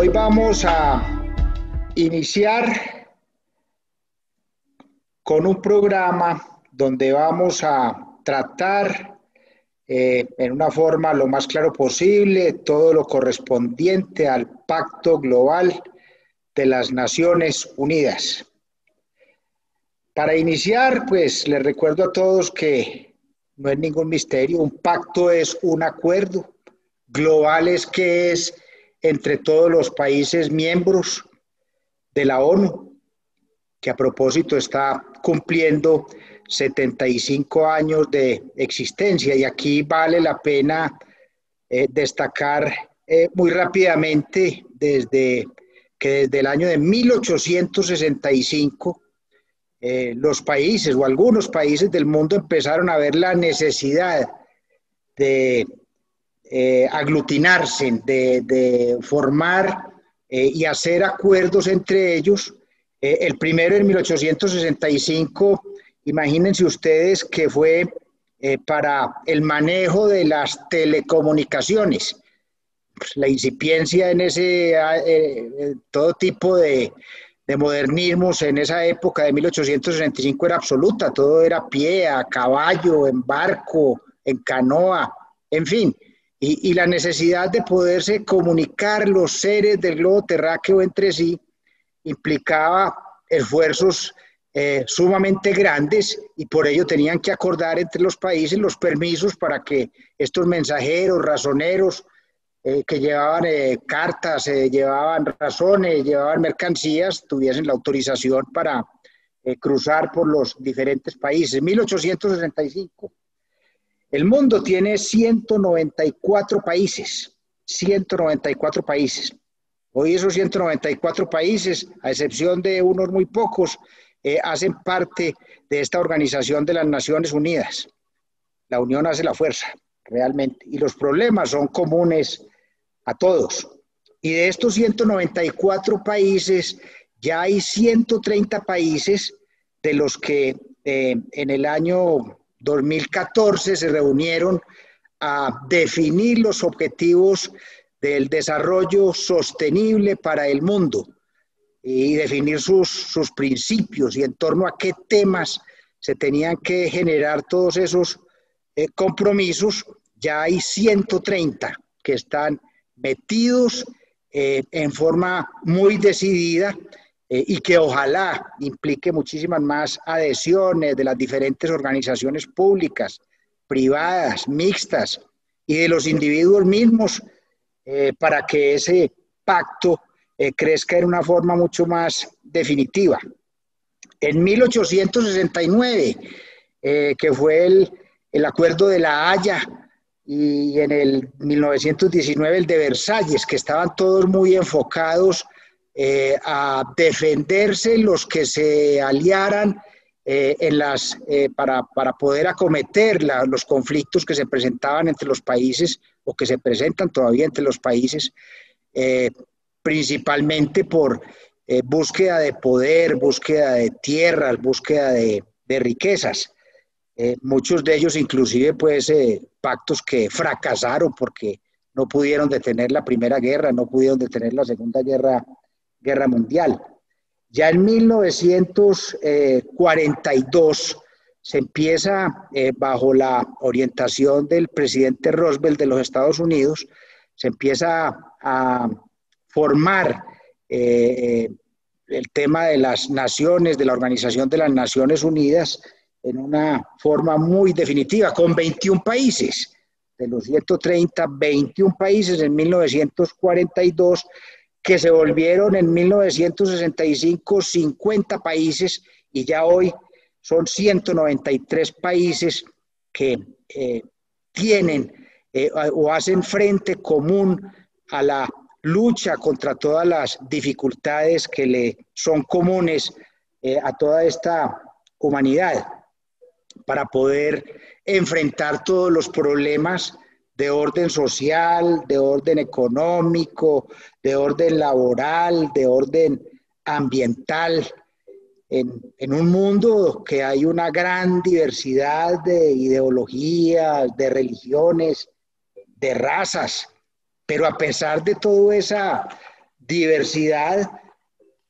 Hoy vamos a iniciar con un programa donde vamos a tratar eh, en una forma lo más claro posible todo lo correspondiente al Pacto Global de las Naciones Unidas. Para iniciar, pues les recuerdo a todos que no es ningún misterio, un pacto es un acuerdo, global es que es entre todos los países miembros de la ONU, que a propósito está cumpliendo 75 años de existencia. Y aquí vale la pena eh, destacar eh, muy rápidamente desde que desde el año de 1865 eh, los países o algunos países del mundo empezaron a ver la necesidad de eh, aglutinarse, de, formar eh, y hacer acuerdos entre ellos. Eh, el primero en 1865, imagínense ustedes que fue para el manejo de las telecomunicaciones. Pues, la incipiencia en ese, todo tipo de, de modernismos en esa época de 1865 era absoluta, todo era pie, a caballo, en barco, en canoa, en fin, y, la necesidad de poderse comunicar los seres del globo terráqueo entre sí implicaba esfuerzos eh, sumamente grandes y por ello tenían que acordar entre los países los permisos para que estos mensajeros, razoneros, eh, que llevaban eh, cartas, llevaban razones, llevaban mercancías, tuviesen la autorización para cruzar por los diferentes países. 1865 el mundo tiene 194 países, 194 países. Hoy esos 194 países, a excepción de unos muy pocos, eh, hacen parte de esta organización de las Naciones Unidas. La unión hace la fuerza, realmente. Y los problemas son comunes a todos. Y de estos 194 países, ya hay 130 países de los que eh, en el año 2014 se reunieron a definir los objetivos del desarrollo sostenible para el mundo y definir sus, sus principios y en torno a qué temas se tenían que generar todos esos eh, compromisos. Ya hay 130 que están metidos eh, en forma muy decidida eh, y que ojalá implique muchísimas más adhesiones de las diferentes organizaciones públicas, privadas, mixtas y de los individuos mismos eh, para que ese pacto eh, crezca en una forma mucho más definitiva. En 1869, que fue el, el acuerdo de la Haya, y en el 1919 el de Versalles, que estaban todos muy enfocados eh, a defenderse los que se aliaran eh, en las, eh, para, para, poder acometer los conflictos que se presentaban entre los países o que se presentan todavía entre los países, principalmente por búsqueda de poder, búsqueda de tierras, búsqueda de, de riquezas. muchos de ellos inclusive pues pactos que fracasaron porque no pudieron detener la Primera Guerra, no pudieron detener la Segunda Guerra Guerra Mundial. Ya en 1942 se empieza, eh, bajo la orientación del presidente Roosevelt de los Estados Unidos, se empieza a, formar eh, eh, el tema de las naciones, de la Organización de las Naciones Unidas, en una forma muy definitiva, con 21 países. De los 130, 21 países en 1942 que se volvieron en 1965 50 países y ya hoy son 193 países que eh, tienen eh, o hacen frente común a la lucha contra todas las dificultades que le son comunes eh, a toda esta humanidad para poder enfrentar todos los problemas de orden social, de orden económico, de orden laboral, de orden ambiental, en, un mundo que hay una gran diversidad de ideologías, de religiones, de razas, pero a pesar de toda esa diversidad,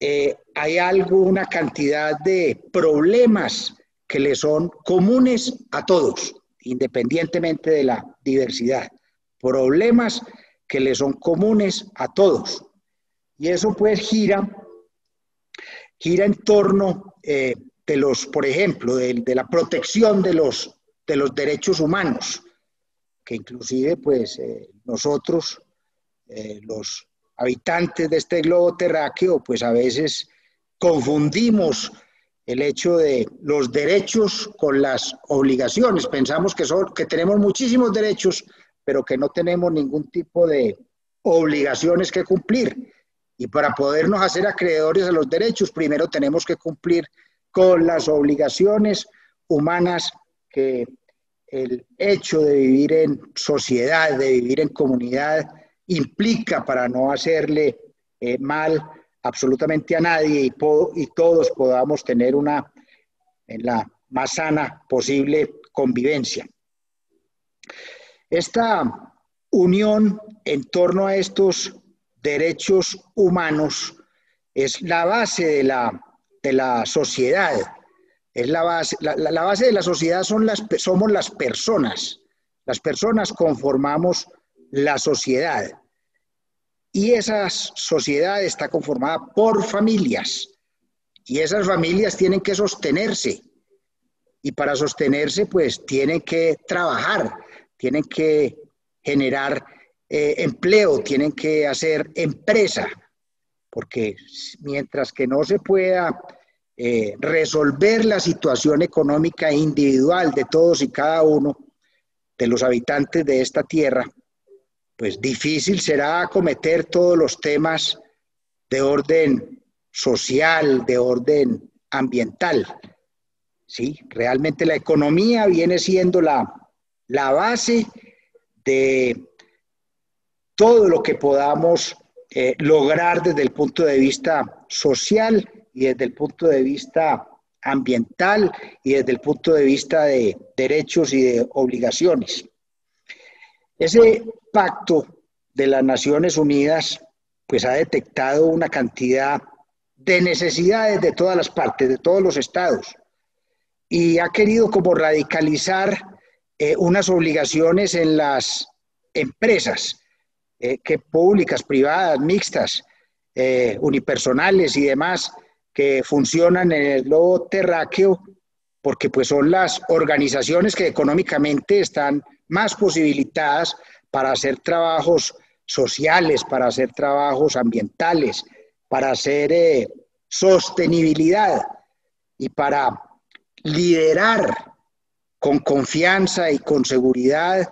eh, hay alguna cantidad de problemas que le son comunes a todos, independientemente de la diversidad. Problemas que le son comunes a todos. Y eso pues gira, gira en torno eh, de los, por ejemplo, de, la protección de los, de los derechos humanos, que inclusive pues eh, nosotros, eh, los habitantes de este globo terráqueo, pues a veces confundimos el hecho de los derechos con las obligaciones. Pensamos que, son, que tenemos muchísimos derechos, pero que no tenemos ningún tipo de obligaciones que cumplir. Y para podernos hacer acreedores a los derechos, primero tenemos que cumplir con las obligaciones humanas que el hecho de vivir en sociedad, de vivir en comunidad, implica para no hacerle eh, mal absolutamente a nadie y, todos podamos tener una, en la más sana posible convivencia. Esta unión en torno a estos derechos humanos es la base de la, de la sociedad. Es la base, base de la sociedad son las, somos las personas. Las personas conformamos la sociedad. Y esa sociedad está conformada por familias. Y esas familias tienen que sostenerse. Y para sostenerse, pues tienen que trabajar, tienen que generar eh, empleo, tienen que hacer empresa, porque mientras que no se pueda eh, resolver la situación económica individual de todos y cada uno de los habitantes de esta tierra, pues difícil será acometer todos los temas de orden social, de orden ambiental. ¿Sí? Realmente la economía viene siendo la, la base de todo lo que podamos eh, lograr desde el punto de vista social y desde el punto de vista ambiental y desde el punto de vista de derechos y de obligaciones. Ese pacto de las Naciones Unidas pues ha detectado una cantidad de necesidades de todas las partes, de todos los estados, y ha querido como radicalizar eh, unas obligaciones en las empresas, eh, que públicas, privadas, mixtas, eh, unipersonales y demás, que funcionan en el globo terráqueo, porque pues son las organizaciones que económicamente están más posibilitadas para hacer trabajos sociales, para hacer trabajos ambientales, para hacer sostenibilidad y para liderar con confianza y con seguridad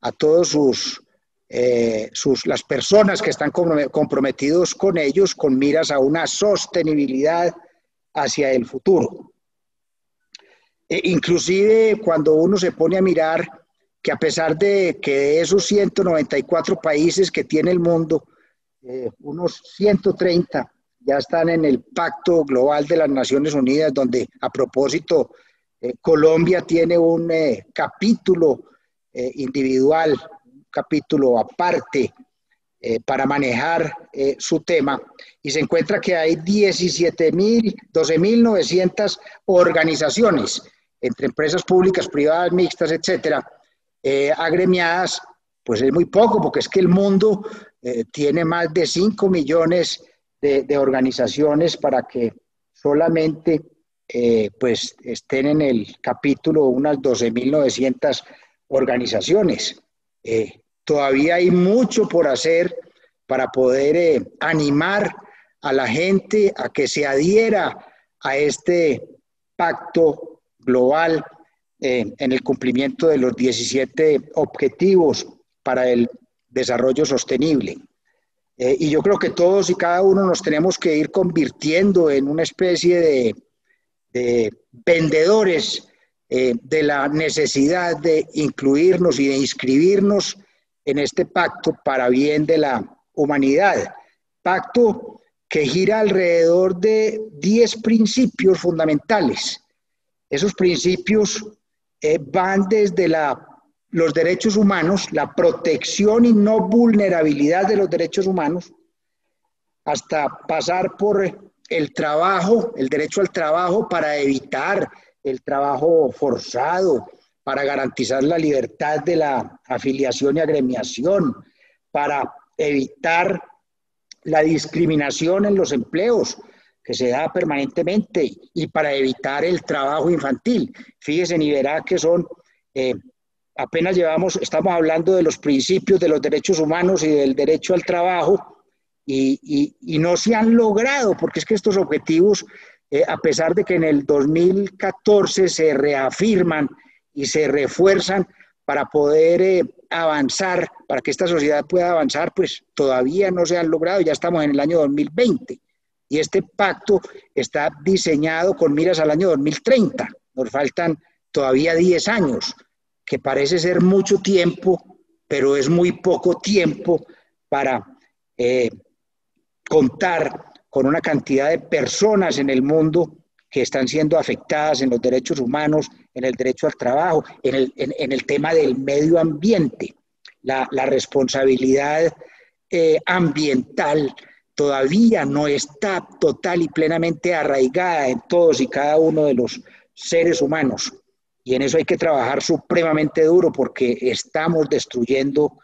a todos sus, eh, sus las personas que están comprometidos con ellos con miras a una sostenibilidad hacia el futuro. E inclusive cuando uno se pone a mirar que a pesar de que de esos 194 países que tiene el mundo, eh, unos 130 ya están en el Pacto Global de las Naciones Unidas, donde a propósito eh, Colombia tiene un eh, capítulo individual, un capítulo aparte para manejar su tema y se encuentra que hay 17.000, 12.900 organizaciones entre empresas públicas, privadas, mixtas, etcétera, agremiadas, pues es muy poco, porque es que el mundo tiene más de 5 millones de, organizaciones para que solamente eh, pues estén en el capítulo unas 12.900 organizaciones. Eh, todavía hay mucho por hacer para poder eh, animar a la gente a que se adhiera a este pacto global en el cumplimiento de los 17 objetivos para el desarrollo sostenible. y yo creo que todos y cada uno nos tenemos que ir convirtiendo en una especie de vendedores eh, de la necesidad de incluirnos y de inscribirnos en este pacto para bien de la humanidad. Pacto que gira alrededor de 10 principios fundamentales. Esos principios eh, van desde los derechos humanos, la protección y no vulnerabilidad de los derechos humanos, hasta pasar por el trabajo, el derecho al trabajo para evitar el trabajo forzado, para garantizar la libertad de la afiliación y agremiación, para evitar la discriminación en los empleos que se da permanentemente y para evitar el trabajo infantil. Fíjese y verá que son, eh, apenas llevamos, estamos hablando de los principios de los derechos humanos y del derecho al trabajo y, no se han logrado, porque es que estos objetivos, eh, a pesar de que en el 2014 se reafirman y se refuerzan para poder eh, avanzar, para que esta sociedad pueda avanzar, pues todavía no se han logrado, ya estamos en el año 2020 y este pacto está diseñado con miras al año 2030. Nos faltan todavía 10 años, que parece ser mucho tiempo, pero es muy poco tiempo para eh, contar con una cantidad de personas en el mundo que están siendo afectadas en los derechos humanos, en el derecho al trabajo, en el, tema del medio ambiente, la, la responsabilidad eh, ambiental todavía no está total y plenamente arraigada en todos y cada uno de los seres humanos. Y en eso hay que trabajar supremamente duro porque estamos destruyendo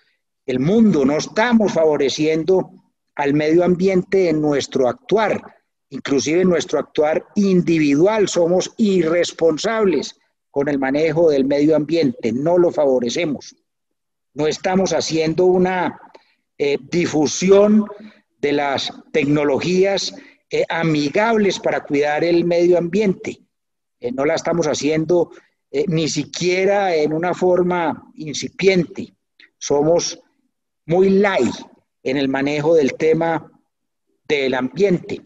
el mundo, no estamos favoreciendo al medio ambiente en nuestro actuar, inclusive en nuestro actuar individual, somos irresponsables con el manejo del medio ambiente, no lo favorecemos. No estamos haciendo una eh, difusión de las tecnologías eh, amigables para cuidar el medio ambiente. Eh, no la estamos haciendo ni siquiera en una forma incipiente. Somos muy light en el manejo del tema del ambiente.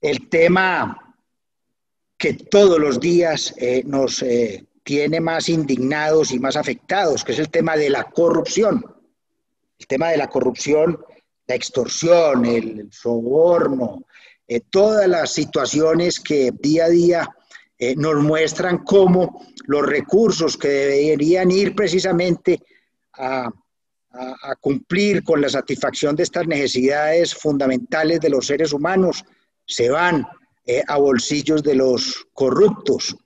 El tema que todos los días eh, nos eh, tiene más indignados y más afectados, que es el tema de la corrupción. El tema de la corrupción, la extorsión, el, soborno, eh, todas las situaciones que día a día nos muestran cómo los recursos que deberían ir precisamente a a, cumplir con la satisfacción de estas necesidades fundamentales de los seres humanos se van eh, a bolsillos de los corruptos.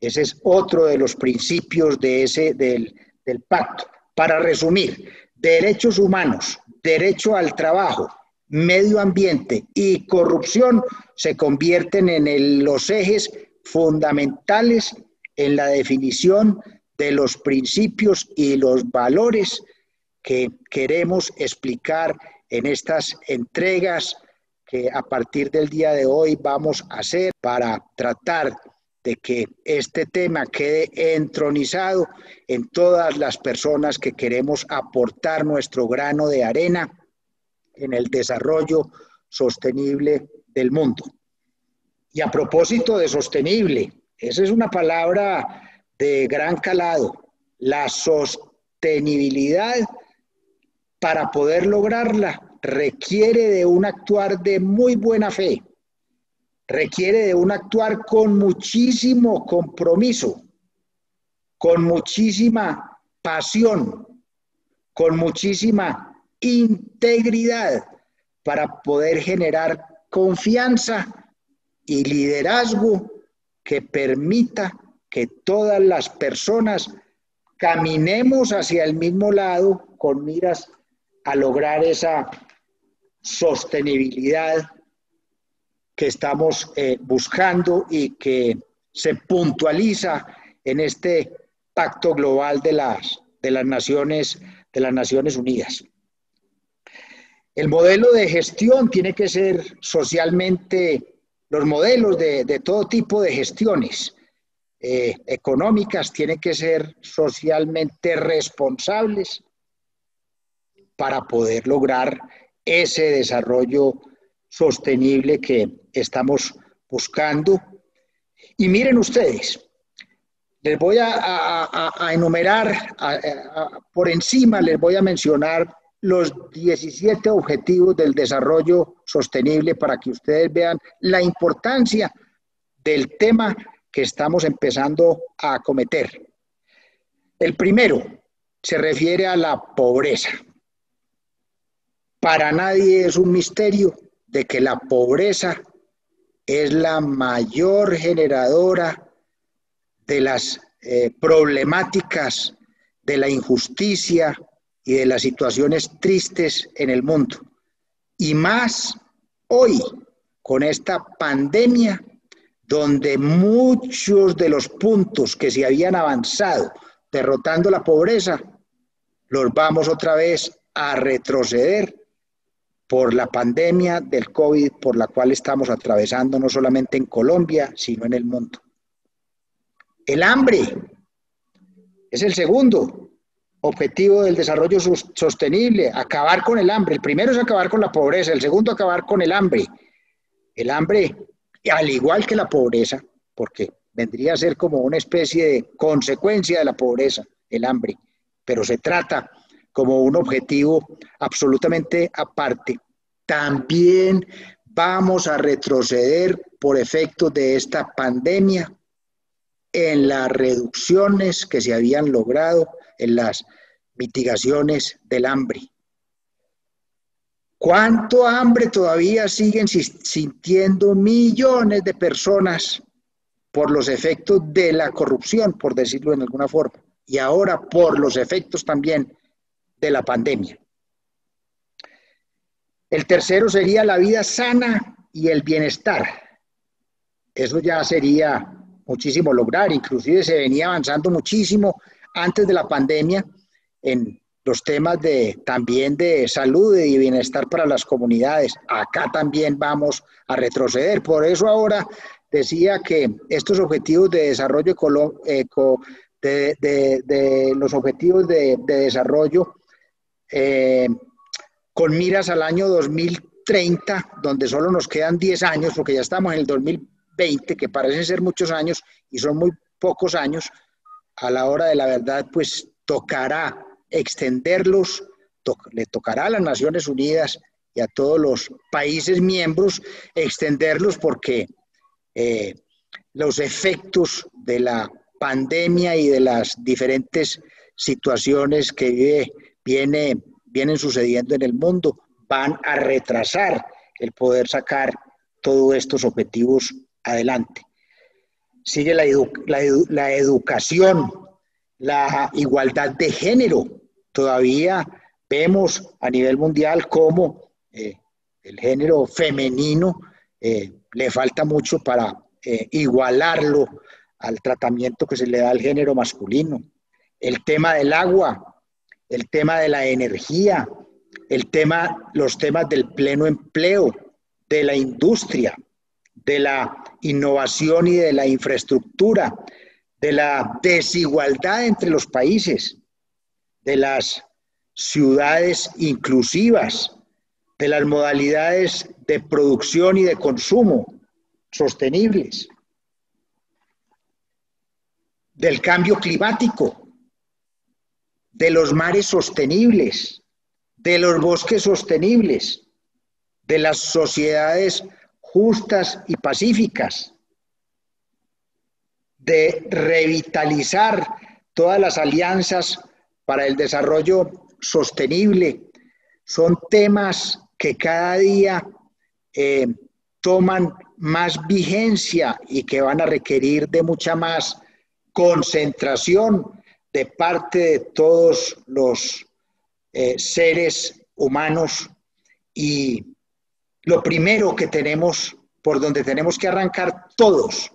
Ese es otro de los principios de ese, del, del pacto. Para resumir, derechos humanos, derecho al trabajo, medio ambiente y corrupción se convierten en los ejes fundamentales en la definición de los principios y los valores que queremos explicar en estas entregas que a partir del día de hoy vamos a hacer para tratar de que este tema quede entronizado en todas las personas que queremos aportar nuestro grano de arena en el desarrollo sostenible del mundo. Y a propósito de sostenible, esa es una palabra de gran calado. La sostenibilidad para poder lograrla requiere de un actuar de muy buena fe, requiere de un actuar con muchísimo compromiso, con muchísima pasión, con muchísima integridad para poder generar confianza y liderazgo que permita que todas las personas caminemos hacia el mismo lado con miras a lograr esa sostenibilidad que estamos eh, buscando y que se puntualiza en este pacto global de las, de las, naciones, de las Naciones Unidas. El modelo de gestión tiene que ser socialmente, los modelos de, todo tipo de gestiones eh, económicas tienen que ser socialmente responsables, para poder lograr ese desarrollo sostenible que estamos buscando. Y miren ustedes, les voy a, enumerar por encima, les voy a mencionar los 17 objetivos del desarrollo sostenible para que ustedes vean la importancia del tema que estamos empezando a acometer. El primero se refiere a la pobreza. para nadie es un misterio de que la pobreza es la mayor generadora de las eh, problemáticas de la injusticia y de las situaciones tristes en el mundo. Y más hoy, con esta pandemia, donde muchos de los puntos que se habían avanzado derrotando la pobreza, los vamos otra vez a retroceder por la pandemia del COVID por la cual estamos atravesando no solamente en Colombia, sino en el mundo. El hambre es el segundo objetivo del desarrollo sostenible, acabar con el hambre. El primero es acabar con la pobreza, el segundo acabar con el hambre. El hambre, al igual que la pobreza, porque vendría a ser como una especie de consecuencia de la pobreza, el hambre, pero se trata como un objetivo absolutamente aparte, también vamos a retroceder por efecto de esta pandemia en las reducciones que se habían logrado en las mitigaciones del hambre. ¿Cuánto hambre todavía siguen sintiendo millones de personas por los efectos de la corrupción, por decirlo en alguna forma? Y ahora por los efectos también de la pandemia. El tercero sería la vida sana y el bienestar. Eso ya sería muchísimo lograr, inclusive se venía avanzando muchísimo antes de la pandemia en los temas de también de salud y bienestar para las comunidades. Acá también vamos a retroceder. Por eso ahora decía que estos objetivos de desarrollo eco, de, los objetivos de, desarrollo eh, con miras al año 2030, donde solo nos quedan 10 años, porque ya estamos en el 2020, que parecen ser muchos años y son muy pocos años, a la hora de la verdad, pues tocará extenderlos, le tocará a las Naciones Unidas y a todos los países miembros extenderlos porque eh, los efectos de la pandemia y de las diferentes situaciones que viene, vienen sucediendo en el mundo van a retrasar el poder sacar todos estos objetivos adelante. Sigue la, la, educación, la igualdad de género. Todavía vemos a nivel mundial cómo eh, el género femenino eh, le falta mucho para eh, igualarlo al tratamiento que se le da al género masculino. El tema del agua, el tema de la energía, el tema, los temas del pleno empleo, de la industria, de la innovación y de la infraestructura, de la desigualdad entre los países, de las ciudades inclusivas, de las modalidades de producción y de consumo sostenibles del cambio climático, de los mares sostenibles, de los bosques sostenibles, de las sociedades justas y pacíficas, de revitalizar todas las alianzas para el desarrollo sostenible. Son temas que cada día eh, toman más vigencia y que van a requerir de mucha más concentración de parte de todos los eh, seres humanos y lo primero que tenemos, por donde tenemos que arrancar todos,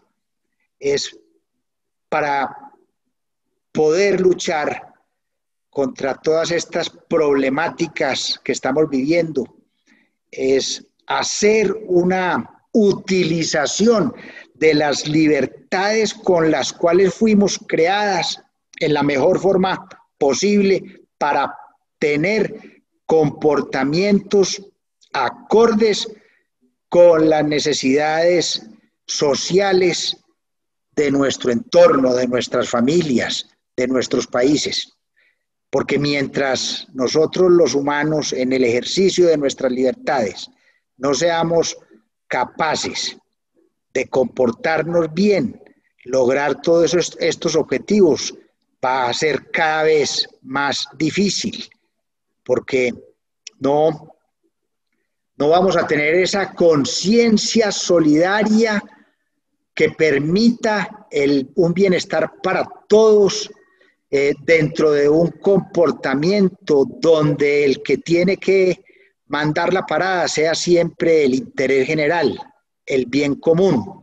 es para poder luchar contra todas estas problemáticas que estamos viviendo, es hacer una utilización de las libertades con las cuales fuimos creadas en la mejor forma posible para tener comportamientos acordes con las necesidades sociales de nuestro entorno, de nuestras familias, de nuestros países. Porque mientras nosotros los humanos en el ejercicio de nuestras libertades no seamos capaces de comportarnos bien, lograr todos estos objetivos va a ser cada vez más difícil, porque no no vamos a tener esa conciencia solidaria que permita el, un bienestar para todos eh, dentro de un comportamiento donde el que tiene que mandar la parada sea siempre el interés general, el bien común,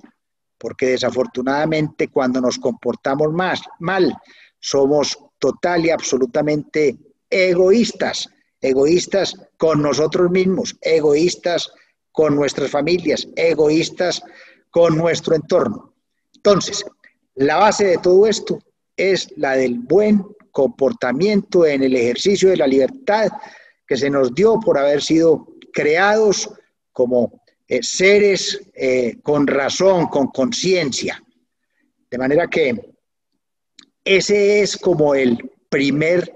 porque desafortunadamente cuando nos comportamos más, mal, somos total y absolutamente egoístas, egoístas con nosotros mismos, egoístas con nuestras familias, egoístas con nuestro entorno. Entonces, la base de todo esto es la del buen comportamiento en el ejercicio de la libertad que se nos dio por haber sido creados como eh, seres eh, con razón, con conciencia. De manera que ese es como el primer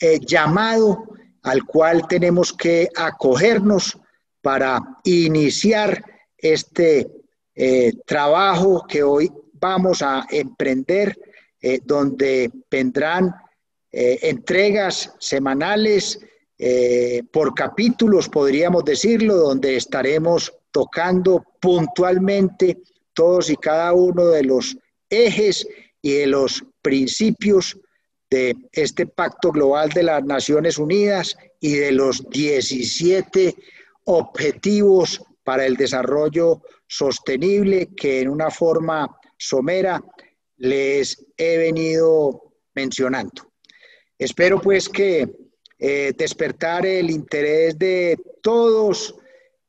eh, llamado al cual tenemos que acogernos para iniciar este trabajo que hoy vamos a emprender eh, donde vendrán eh, entregas semanales eh, por capítulos, podríamos decirlo, donde estaremos tocando puntualmente todos y cada uno de los ejes y de los principios de este pacto global de las Naciones Unidas y de los 17 objetivos para el desarrollo sostenible que en una forma somera les he venido mencionando. Espero pues que eh, despertar el interés de todos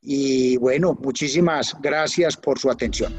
y bueno, muchísimas gracias por su atención.